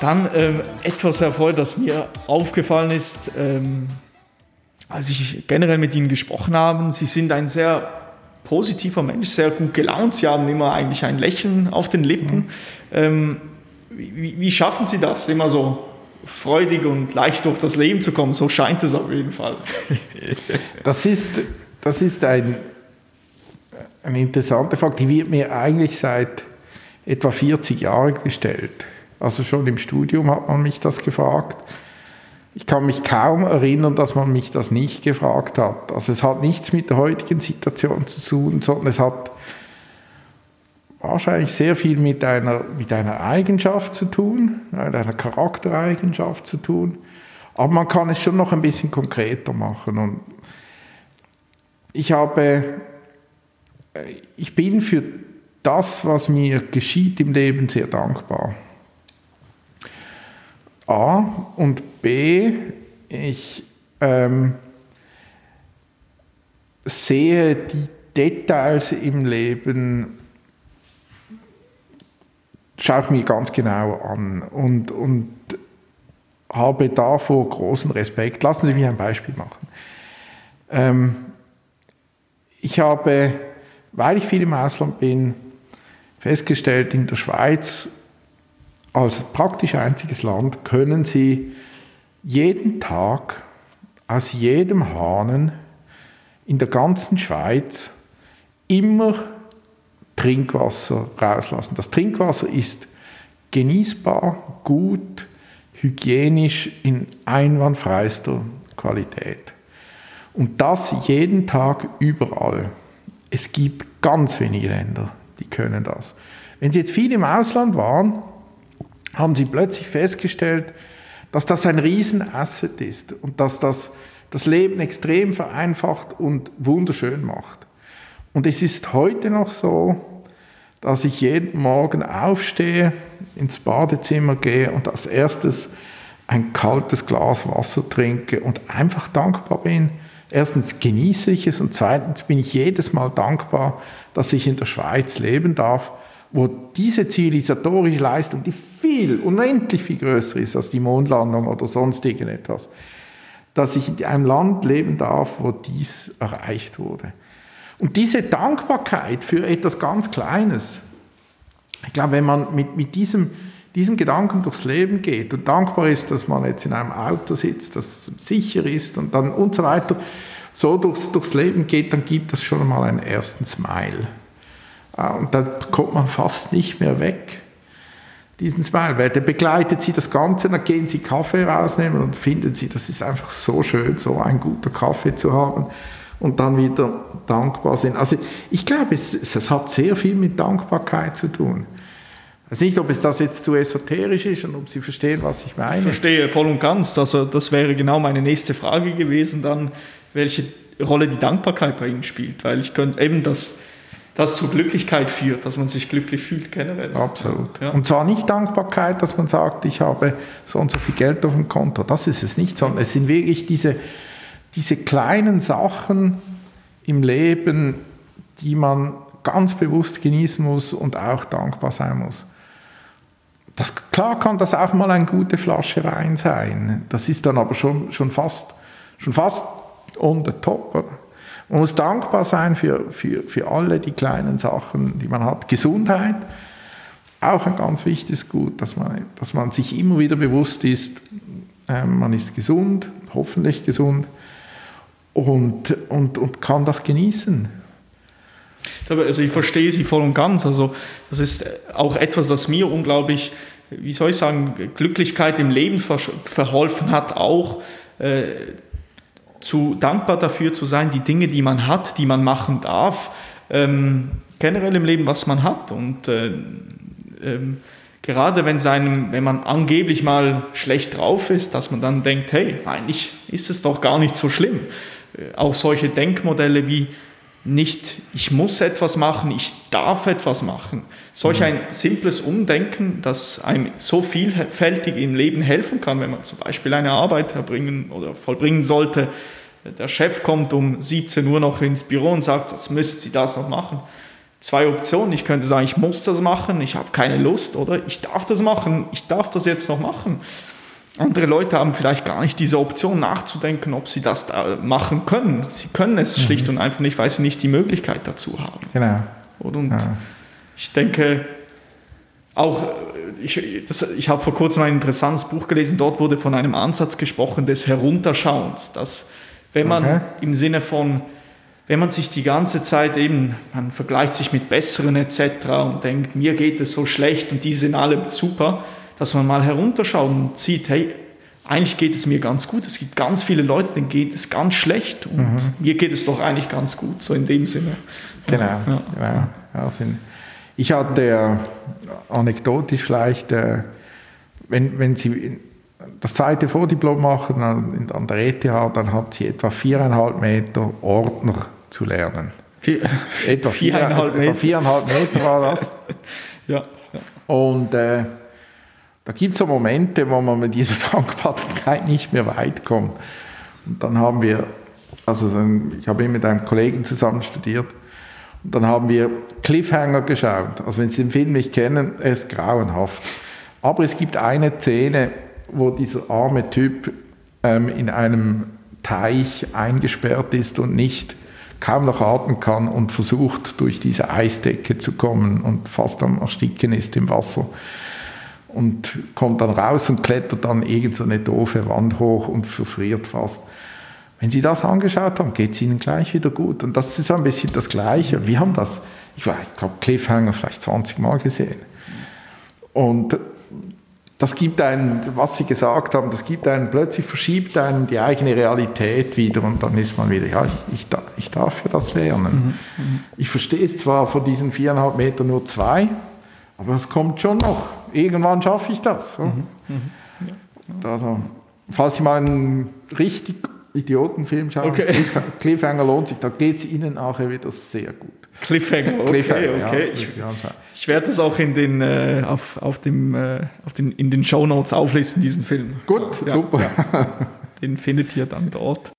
Dann ähm, etwas erfolgt, das mir aufgefallen ist, ähm, als ich generell mit Ihnen gesprochen habe. Sie sind ein sehr positiver Mensch, sehr gut gelaunt. Sie haben immer eigentlich ein Lächeln auf den Lippen. Mhm. Ähm, wie, wie, schaffen Sie das, immer so freudig und leicht durch das Leben zu kommen? So scheint es auf jeden Fall. das ist, das ist ein, eine interessante Frage, die wird mir eigentlich seit etwa 40 Jahren gestellt. Also schon im Studium hat man mich das gefragt. Ich kann mich kaum erinnern, dass man mich das nicht gefragt hat. Also es hat nichts mit der heutigen Situation zu tun, sondern es hat wahrscheinlich sehr viel mit einer, mit einer Eigenschaft zu tun, mit einer Charaktereigenschaft zu tun. Aber man kann es schon noch ein bisschen konkreter machen. Und ich habe, ich bin für das, was mir geschieht im Leben, sehr dankbar. A und B, ich ähm, sehe die Details im Leben, schaue ich mir ganz genau an und, und habe davor großen Respekt. Lassen Sie mich ein Beispiel machen. Ähm, ich habe, weil ich viel im Ausland bin, festgestellt, in der Schweiz als praktisch einziges Land können Sie jeden Tag aus jedem Hahnen in der ganzen Schweiz immer Trinkwasser rauslassen. Das Trinkwasser ist genießbar, gut, hygienisch in einwandfreister Qualität. Und das jeden Tag überall. Es gibt ganz wenige Länder, die können das. Wenn Sie jetzt viel im Ausland waren, haben sie plötzlich festgestellt, dass das ein Riesenasset ist und dass das das Leben extrem vereinfacht und wunderschön macht. Und es ist heute noch so, dass ich jeden Morgen aufstehe, ins Badezimmer gehe und als erstes ein kaltes Glas Wasser trinke und einfach dankbar bin. Erstens genieße ich es und zweitens bin ich jedes Mal dankbar, dass ich in der Schweiz leben darf wo diese zivilisatorische Leistung, die viel, unendlich viel größer ist als die Mondlandung oder sonst irgendetwas, dass ich in einem Land leben darf, wo dies erreicht wurde. Und diese Dankbarkeit für etwas ganz Kleines, ich glaube, wenn man mit, mit diesem, diesem Gedanken durchs Leben geht und dankbar ist, dass man jetzt in einem Auto sitzt, das sicher ist und dann und so weiter, so durchs, durchs Leben geht, dann gibt das schon mal einen ersten Smile. Ah, und da kommt man fast nicht mehr weg, diesen Smile, weil der begleitet sie das Ganze, dann gehen sie Kaffee rausnehmen und finden sie, das ist einfach so schön, so ein guter Kaffee zu haben und dann wieder dankbar sind. Also ich glaube, es, es hat sehr viel mit Dankbarkeit zu tun. Ich weiß nicht, ob es das jetzt zu esoterisch ist und ob Sie verstehen, was ich meine. Ich verstehe voll und ganz. Also das wäre genau meine nächste Frage gewesen, dann welche Rolle die Dankbarkeit bei Ihnen spielt, weil ich könnte eben das das zur Glücklichkeit führt, dass man sich glücklich fühlt generell. Absolut. Ja. Und zwar nicht Dankbarkeit, dass man sagt, ich habe so und so viel Geld auf dem Konto. Das ist es nicht, sondern es sind wirklich diese, diese kleinen Sachen im Leben, die man ganz bewusst genießen muss und auch dankbar sein muss. Das, klar kann das auch mal eine gute Flasche Wein sein. Das ist dann aber schon, schon, fast, schon fast on the top. Oder? Man muss dankbar sein für, für, für alle die kleinen Sachen, die man hat. Gesundheit, auch ein ganz wichtiges Gut, dass man, dass man sich immer wieder bewusst ist, äh, man ist gesund, hoffentlich gesund und, und, und kann das genießen. Also ich verstehe Sie voll und ganz. Also das ist auch etwas, das mir unglaublich, wie soll ich sagen, Glücklichkeit im Leben verholfen hat, auch äh, zu dankbar dafür zu sein, die Dinge, die man hat, die man machen darf, ähm, generell im Leben, was man hat. Und äh, ähm, gerade wenn, seinem, wenn man angeblich mal schlecht drauf ist, dass man dann denkt, hey, eigentlich ist es doch gar nicht so schlimm. Äh, auch solche Denkmodelle wie nicht, ich muss etwas machen, ich darf etwas machen. Solch mhm. ein simples Umdenken, das einem so vielfältig im Leben helfen kann, wenn man zum Beispiel eine Arbeit erbringen oder vollbringen sollte. Der Chef kommt um 17 Uhr noch ins Büro und sagt, jetzt müssen Sie das noch machen. zwei Optionen. Ich könnte sagen, ich muss das machen, ich habe keine Lust, oder ich darf das machen, ich darf das jetzt noch machen. Andere Leute haben vielleicht gar nicht diese Option nachzudenken, ob sie das da machen können. Sie können es mhm. schlicht und einfach nicht, weil sie nicht die Möglichkeit dazu haben. Genau. Und ja. ich denke, auch, ich, ich habe vor kurzem ein interessantes Buch gelesen, dort wurde von einem Ansatz gesprochen des Herunterschauens, dass wenn man okay. im Sinne von, wenn man sich die ganze Zeit eben, man vergleicht sich mit Besseren etc. und denkt, mir geht es so schlecht und die sind alle super, dass man mal herunterschaut und sieht, hey, eigentlich geht es mir ganz gut. Es gibt ganz viele Leute, denen geht es ganz schlecht und mhm. mir geht es doch eigentlich ganz gut, so in dem Sinne. Genau, ja. genau. Ja, ich hatte äh, anekdotisch vielleicht, äh, wenn, wenn Sie das zweite Vordiplom machen an, an der ETH, dann hat sie etwa viereinhalb Meter Ordner zu lernen. Vier, etwa viereinhalb, vier, Meter. Etwa viereinhalb Meter war das. ja. Und äh, da gibt es so Momente, wo man mit dieser Dankbarkeit nicht mehr weit kommt. Und dann haben wir, also ich habe mit einem Kollegen zusammen studiert, und dann haben wir Cliffhanger geschaut. Also wenn Sie den Film nicht kennen, er ist grauenhaft. Aber es gibt eine Szene, wo dieser arme Typ ähm, in einem Teich eingesperrt ist und nicht kaum noch atmen kann und versucht, durch diese Eisdecke zu kommen und fast am Ersticken ist im Wasser und kommt dann raus und klettert dann irgend so eine doofe Wand hoch und verfriert fast. Wenn Sie das angeschaut haben, geht es Ihnen gleich wieder gut. Und das ist ein bisschen das Gleiche. Wir haben das, ich, ich glaube, Cliffhanger vielleicht 20 Mal gesehen. Und das gibt einen, was Sie gesagt haben, das gibt einen, plötzlich verschiebt einen die eigene Realität wieder und dann ist man wieder, ja, ich, ich, ich darf ja das lernen. Mhm, mhm. Ich verstehe es zwar von diesen viereinhalb Metern nur zwei, aber es kommt schon noch. Irgendwann schaffe ich das. So. Mhm. Mhm. Also, falls Sie mal einen richtig Idiotenfilm schauen, okay. Cliffhanger lohnt sich, da geht es Ihnen nachher wieder sehr gut. Cliffhanger, okay, Cliffhanger, okay. Ja, ich, ich, werde das auch in den, äh, auf, auf dem, äh, auf den, in den Show Notes auflisten, diesen Film. Gut, ja, super. Den findet ihr dann dort.